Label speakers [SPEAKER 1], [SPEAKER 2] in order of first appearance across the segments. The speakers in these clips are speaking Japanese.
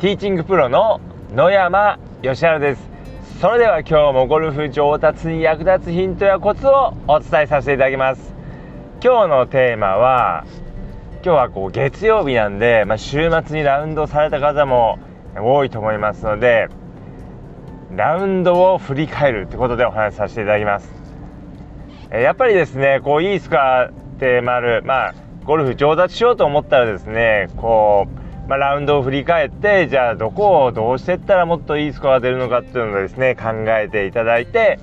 [SPEAKER 1] ティーチングプロの野山義原です。それでは今日もゴルフ上達に役立つヒントやコツをお伝えさせていただきます。今日のテーマは今日はこう月曜日なんで、まあ、週末にラウンドされた方も多いと思いますのでラウンドを振り返るってことでお話しさせていただきます。やっぱりですねこういいスコアって丸まあゴルフ上達しようと思ったらですねこう、まあ、ラウンドを振り返ってじゃあどこをどうしていったらもっといいスコアが出るのかっていうのをですね考えていただいて、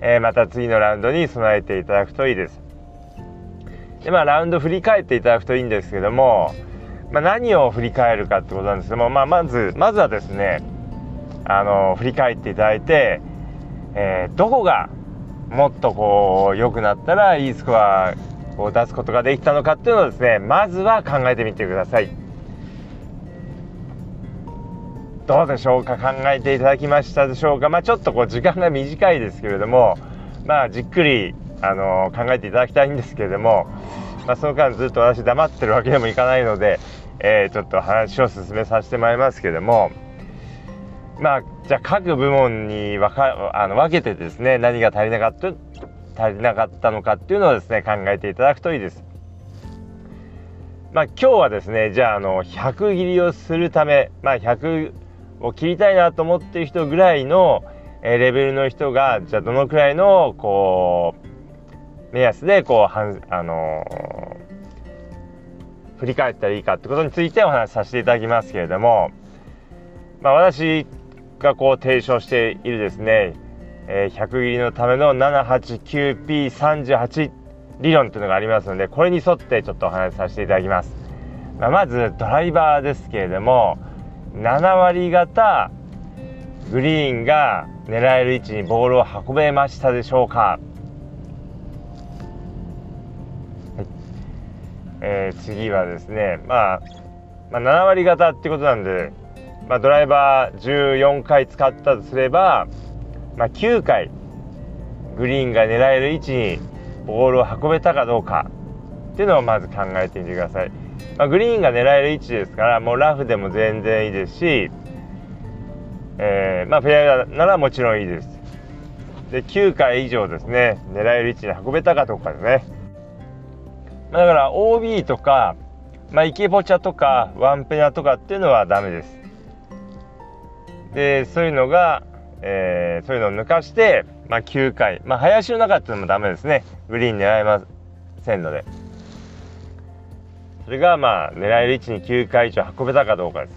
[SPEAKER 1] えー、また次のラウンドに備えていただくといいです。でまあラウンド振り返っていただくといいんですけども、まあ、何を振り返るかってことなんですけども、まあ、まずまずはですねあの振り返っていただいて、えー、どこがもっとこう良くなったらいいスコアを出すことができたのかっていうのをですねまずは考えてみてくださいどうでしょうか考えていただきましたでしょうかまあちょっとこう時間が短いですけれどもまあじっくりあの考えていただきたいんですけれども、まあ、その間ずっと私黙ってるわけでもいかないので、えー、ちょっと話を進めさせてもらいますけれどもまあじゃあ各部門に分かあの分けてですね何が足りなかった足りなかったのかっていうのをですね考えていただくといいです。まあ、今日はですねじゃああの100切りをするため、まあ、100を切りたいなと思ってる人ぐらいの、えレベルの人がじゃあどのくらいのこう目安でこうはん、あの、振り返ったらいいかってことについてお話しさせていただきますけれども、まあ、私がこう提唱しているですねえ、100切りのための 789P38 理論というのがありますのでこれに沿ってちょっとお話しさせていただきます、まあ、まずドライバーですけれども7割方グリーンが狙える位置にボールを運べましたでしょうか、はい。えー、次はですね、まあ、まあ7割方ってことなんで、まあ、ドライバー14回使ったとすればまあ、9回グリーンが狙える位置にボールを運べたかどうかっていうのをまず考えてみてください、まあ、グリーンが狙える位置ですからもうラフでも全然いいですし、えー、まあ、フェアならもちろんいいです。で9回以上ですね狙える位置に運べたかどうかですね、まあ、だから OB とか、まあ、イケボチャとかワンペナとかっていうのはダメです。でそういうのがえー、そういうのを抜かして、まあ、9回、まあ、林の中っていうのもダメですね。グリーン狙えませんので。それがまあ狙える位置に9回以上運べたかどうかです。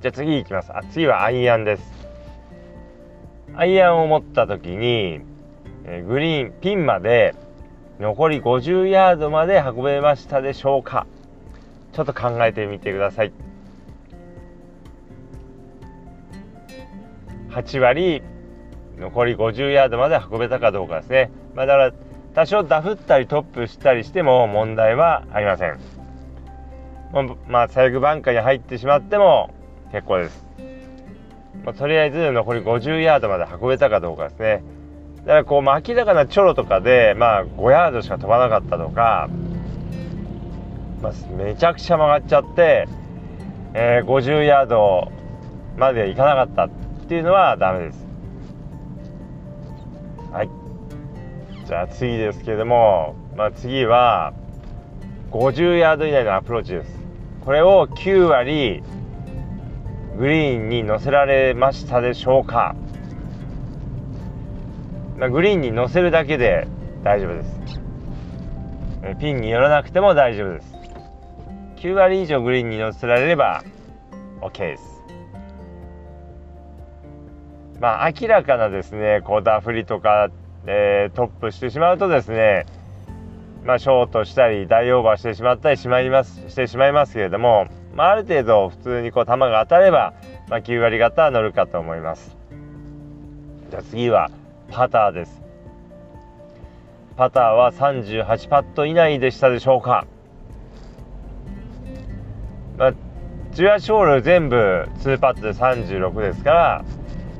[SPEAKER 1] じゃあ次いきます。あ次はアイアンです。アイアンを持った時に、え、グリーンピンまで残り50ヤードまで運べましたでしょうか。ちょっと考えてみてください。8割残り50ヤードまで運べたかどうかですね、まあ、だから多少ダフったりトップしたりしても問題はありません。まあ最悪バンカーに入ってしまっても結構です、まあ、とりあえず残り50ヤードまで運べたかどうかですね。だからこうまあ明らかなチョロとかで、まあ、5ヤードしか飛ばなかったとか、まあ、めちゃくちゃ曲がっちゃって、えー、50ヤードまで行かなかったっていうのはダメです。はい。じゃあ次ですけれども、まあ、次は50ヤード以内のアプローチです。これを9割グリーンに乗せられましたでしょうか、まあ、グリーンに乗せるだけで大丈夫です。ピンに寄らなくても大丈夫です。9割以上グリーンに乗せられれば OK です。まあ、明らかなですねこうダフりとか、えー、トップしてしまうとですね、まあ、ショートしたり大オーバーしてしまったりしまいますしてしまいますけれども、まあ、ある程度普通にこう球が当たれば、まあ、9割方乗るかと思います。じゃあ次はパターです。パターは38パット以内でしたでしょうか、まあ、18ホール全部2パットで36ですから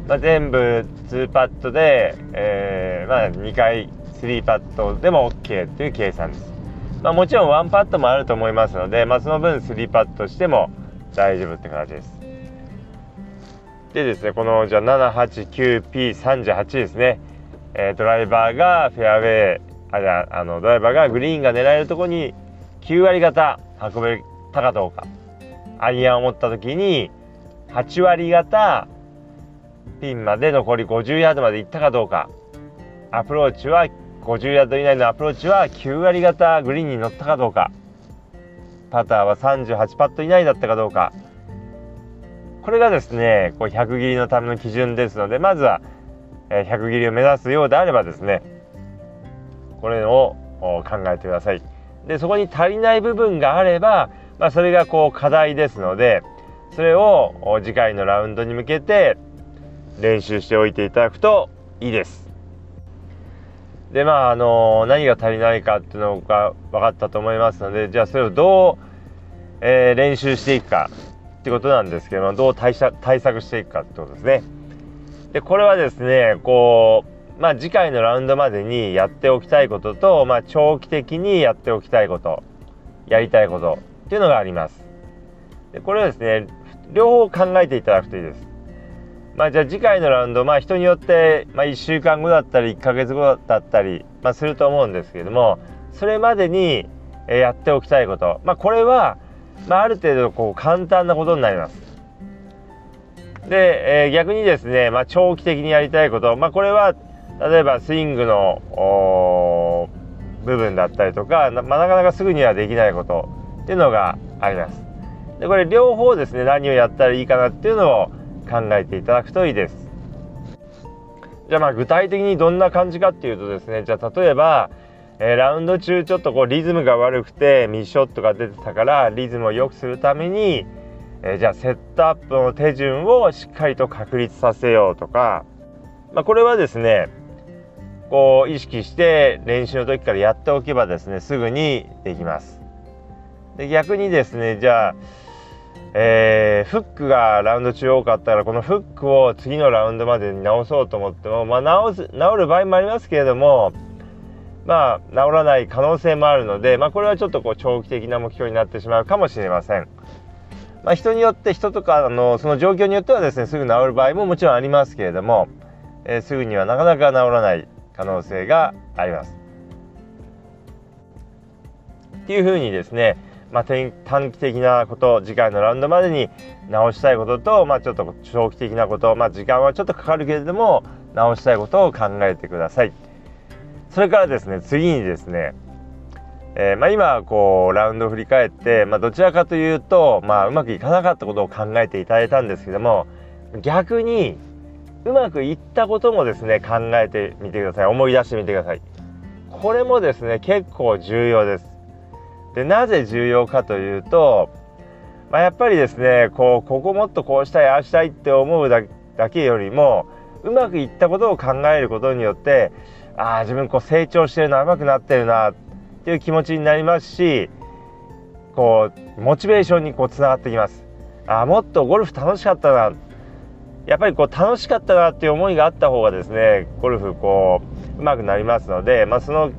[SPEAKER 1] まあ、全部2パットで、えー、まあ、2回3パットでも OK という計算です、まあ、もちろん1パットもあると思いますので、まあ、その分3パットしても大丈夫って形です。でですねこのじゃあ 789P38 ですね、えー、ドライバーがフェアウェイあじゃあのドライバーがグリーンが狙えるところに9割方運べたかどうかアイアンを持った時に8割方ピンまで残り50ヤードまで行ったかどうか。アプローチは50ヤード以内のアプローチは9割方グリーンに乗ったかどうか。パターは38パット以内だったかどうか。これがですねこう100切りのための基準ですのでまずは100切りを目指すようであればですねこれを考えてください。でそこに足りない部分があれば、まあ、それがこう課題ですのでそれを次回のラウンドに向けて練習しておいていただくといいです。でまああの何が足りないかっていうのが分かったと思いますのでじゃあそれをどう、えー、練習していくかってことなんですけどもどう対対策していくかってことですね。でこれはですねこうまあ次回のラウンドまでにやっておきたいことと、まあ、長期的にやっておきたいことやりたいことっていうのがあります。でこれはですね両方考えていただくといいです。まあじゃあ次回のラウンドまあ人によって、まあ、1週間後だったり1ヶ月後だったり、まあ、すると思うんですけどもそれまでにやっておきたいことまあこれは、まあ、ある程度こう簡単なことになります。で、えー、逆にですね、まあ、長期的にやりたいこと、まあ、これは例えばスイングの部分だったりとかな,、まあ、なかなかすぐにはできないことっていうのがあります。でこれ両方ですね何をやったらいいかなっていうのを考えていただくといいです。じゃあまあ具体的にどんな感じかっていうとですねじゃあ例えば、えー、ラウンド中ちょっとこうリズムが悪くてミスショットが出てたからリズムを良くするために、えー、じゃあセットアップの手順をしっかりと確立させようとか、まあ、これはですねこう意識して練習の時からやっておけばですねすぐにできます。で逆にですねじゃあえー、フックがラウンド中多かったらこのフックを次のラウンドまでに直そうと思っても、まあ、直す直る場合もありますけれどもまあ治らない可能性もあるので、まあ、これはちょっとこう長期的な目標になってしまうかもしれません。まあ、人によって人とかのその状況によってはですねすぐ治る場合ももちろんありますけれども、えー、すぐにはなかなか治らない可能性があります。っていうふうにですねまあ、短期的なこと次回のラウンドまでに直したいことと、まあ、ちょっと長期的なこと、まあ、時間はちょっとかかるけれども直したいことを考えてください。それからですね次にですね、えー、まあ、今こうラウンドを振り返って、ま、どちらかというと、ま、うまくいかなかったことを考えていただいたんですけども逆にうまくいったこともですね考えてみてください思い出してみてください。これもですね結構重要です。でなぜ重要かというと、まあ、やっぱりですねこうここもっとこうしたいああしたいって思うだけよりもうまくいったことを考えることによってああ自分こう成長してるなうまくなってるなっていう気持ちになりますしこうモチベーションにこうつながってきます。あもっとゴルフ楽しかったなやっぱりこう楽しかったなっていう思いがあった方がですねゴルフこううまくなりますので、まあ、その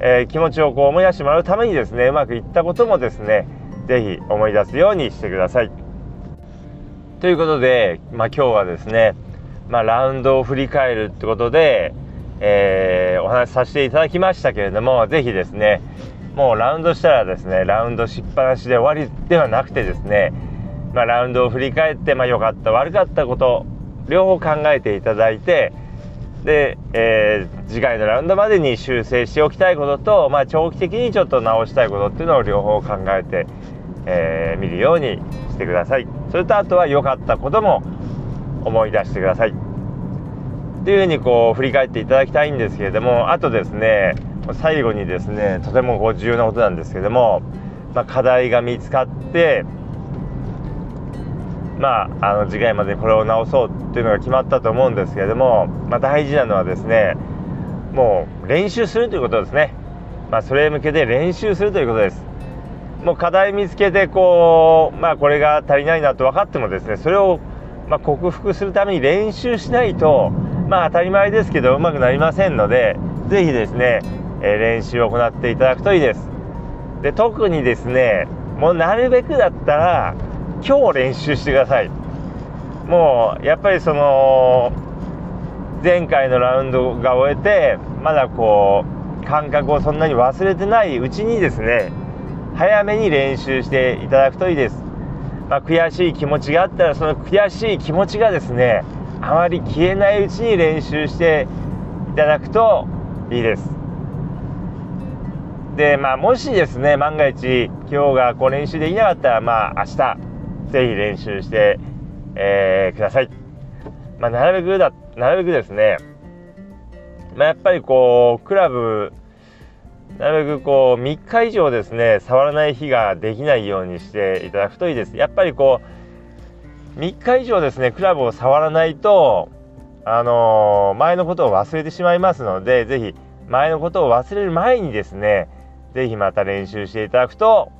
[SPEAKER 1] えー、気持ちをこう思い出してもらうためにですねうまくいったこともですね是非思い出すようにしてください。ということで、まあ、今日はですね、まあ、ラウンドを振り返るってことで、えー、お話しさせていただきましたけれども是非ですねもうラウンドしたらですねラウンドしっぱなしで終わりではなくてですね、まあ、ラウンドを振り返って、まあ、かった悪かったこと両方考えていただいてで、えー、次回のラウンドまでに修正しておきたいことと、まあ、長期的にちょっと直したいことっていうのを両方考えて、えー、見るようにしてください。それとあとは良かったことも思い出してください。っていうふうにこう振り返っていただきたいんですけれどもあとですね最後にですねとてもこう重要なことなんですけども、まあ、課題が見つかってまあ、あの次回までこれを直そうっていうのが決まったと思うんですけれども、まあ、大事なのはですねもう練習するということですね、まあ、それへ向けて練習するということです。もう課題見つけてこう、まあ、これが足りないなと分かってもですねそれをまあ克服するために練習しないとまあ当たり前ですけどうまくなりませんので是非ですね、えー、練習を行っていただくといいです。で特にですねもうなるべくだったら今日練習してください。もうやっぱりその前回のラウンドが終えてまだこう感覚をそんなに忘れてないうちにですね早めに練習していただくといいです、まあ、悔しい気持ちがあったらその悔しい気持ちがですねあまり消えないうちに練習していただくといいです。でまあもしですね万が一今日がこう練習できなかったらまあ明日ぜひ練習して、えー、ください。まあ、なるべくだなるべくですね、まあ、やっぱりこうクラブなるべくこう3日以上ですね触らない日ができないようにしていただくといいです。やっぱりこう3日以上ですねクラブを触らないとあのー、前のことを忘れてしまいますので是非前のことを忘れる前にですね是非また練習していただくと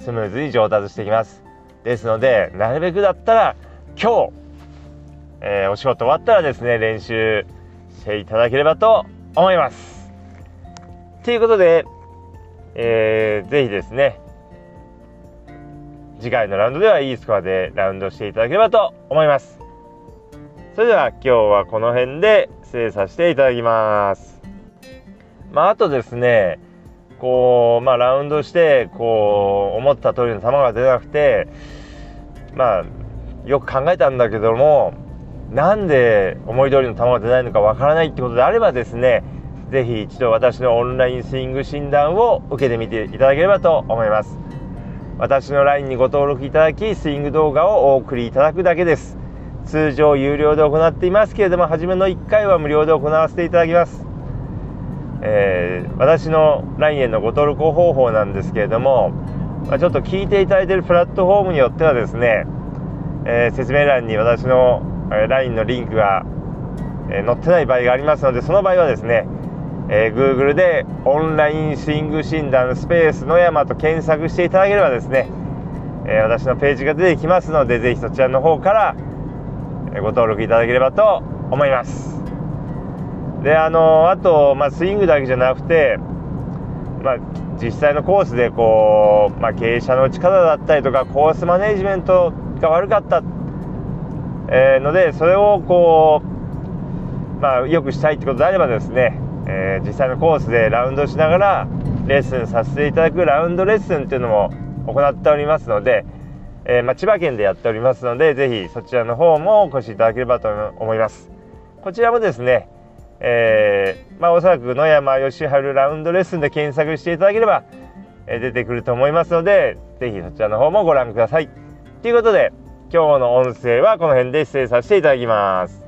[SPEAKER 1] スムーズに上達していきます。ですのでなるべくだったら今日えー、お仕事終わったらですね練習していただければと思います。ということで、えー、ぜひですね次回のラウンドではいいスコアでラウンドしていただければと思います。それでは今日はこの辺で失礼させていただきます。まあ、あとですねこうまあラウンドしてこう思った通りの球が出なくてまあよく考えたんだけどもなんで思い通りの球が出ないのかわからないってことであればですね是非一度私のオンラインスイング診断を受けてみていただければと思います。私の LINE にご登録いただきスイング動画をお送りいただくだけです。通常有料で行っていますけれども初めの1回は無料で行わせていただきます。えー、私の LINE へのご登録方法なんですけれども、まあ、ちょっと聞いていただいているプラットフォームによってはですね、えー、説明欄に私の LINE のリンクが、え載ってない場合がありますのでその場合はですね、えー、Google でオンラインスイング診断スペース野山と検索していただければですね、え、私のページが出てきますのでぜひそちらの方からご登録いただければと思います。であのあと、まあ、スイングだけじゃなくて、まあ、実際のコースでこう、まあ、傾斜の打ち方だったりとかコースマネジメントが悪かったえー、のでそれをこう、まあ、よくしたいってことであればですね、えー、実際のコースでラウンドしながらレッスンさせていただくラウンドレッスンっていうのも行っておりますので、えー、まあ、千葉県でやっておりますのでぜひそちらの方もお越しいただければと思います。こちらもですね、えー、まあ、おそらく野山義治ラウンドレッスンで検索していただければ、え出てくると思いますので是非そちらの方もご覧くださいということで今日の音声はこの辺で失礼させていただきます。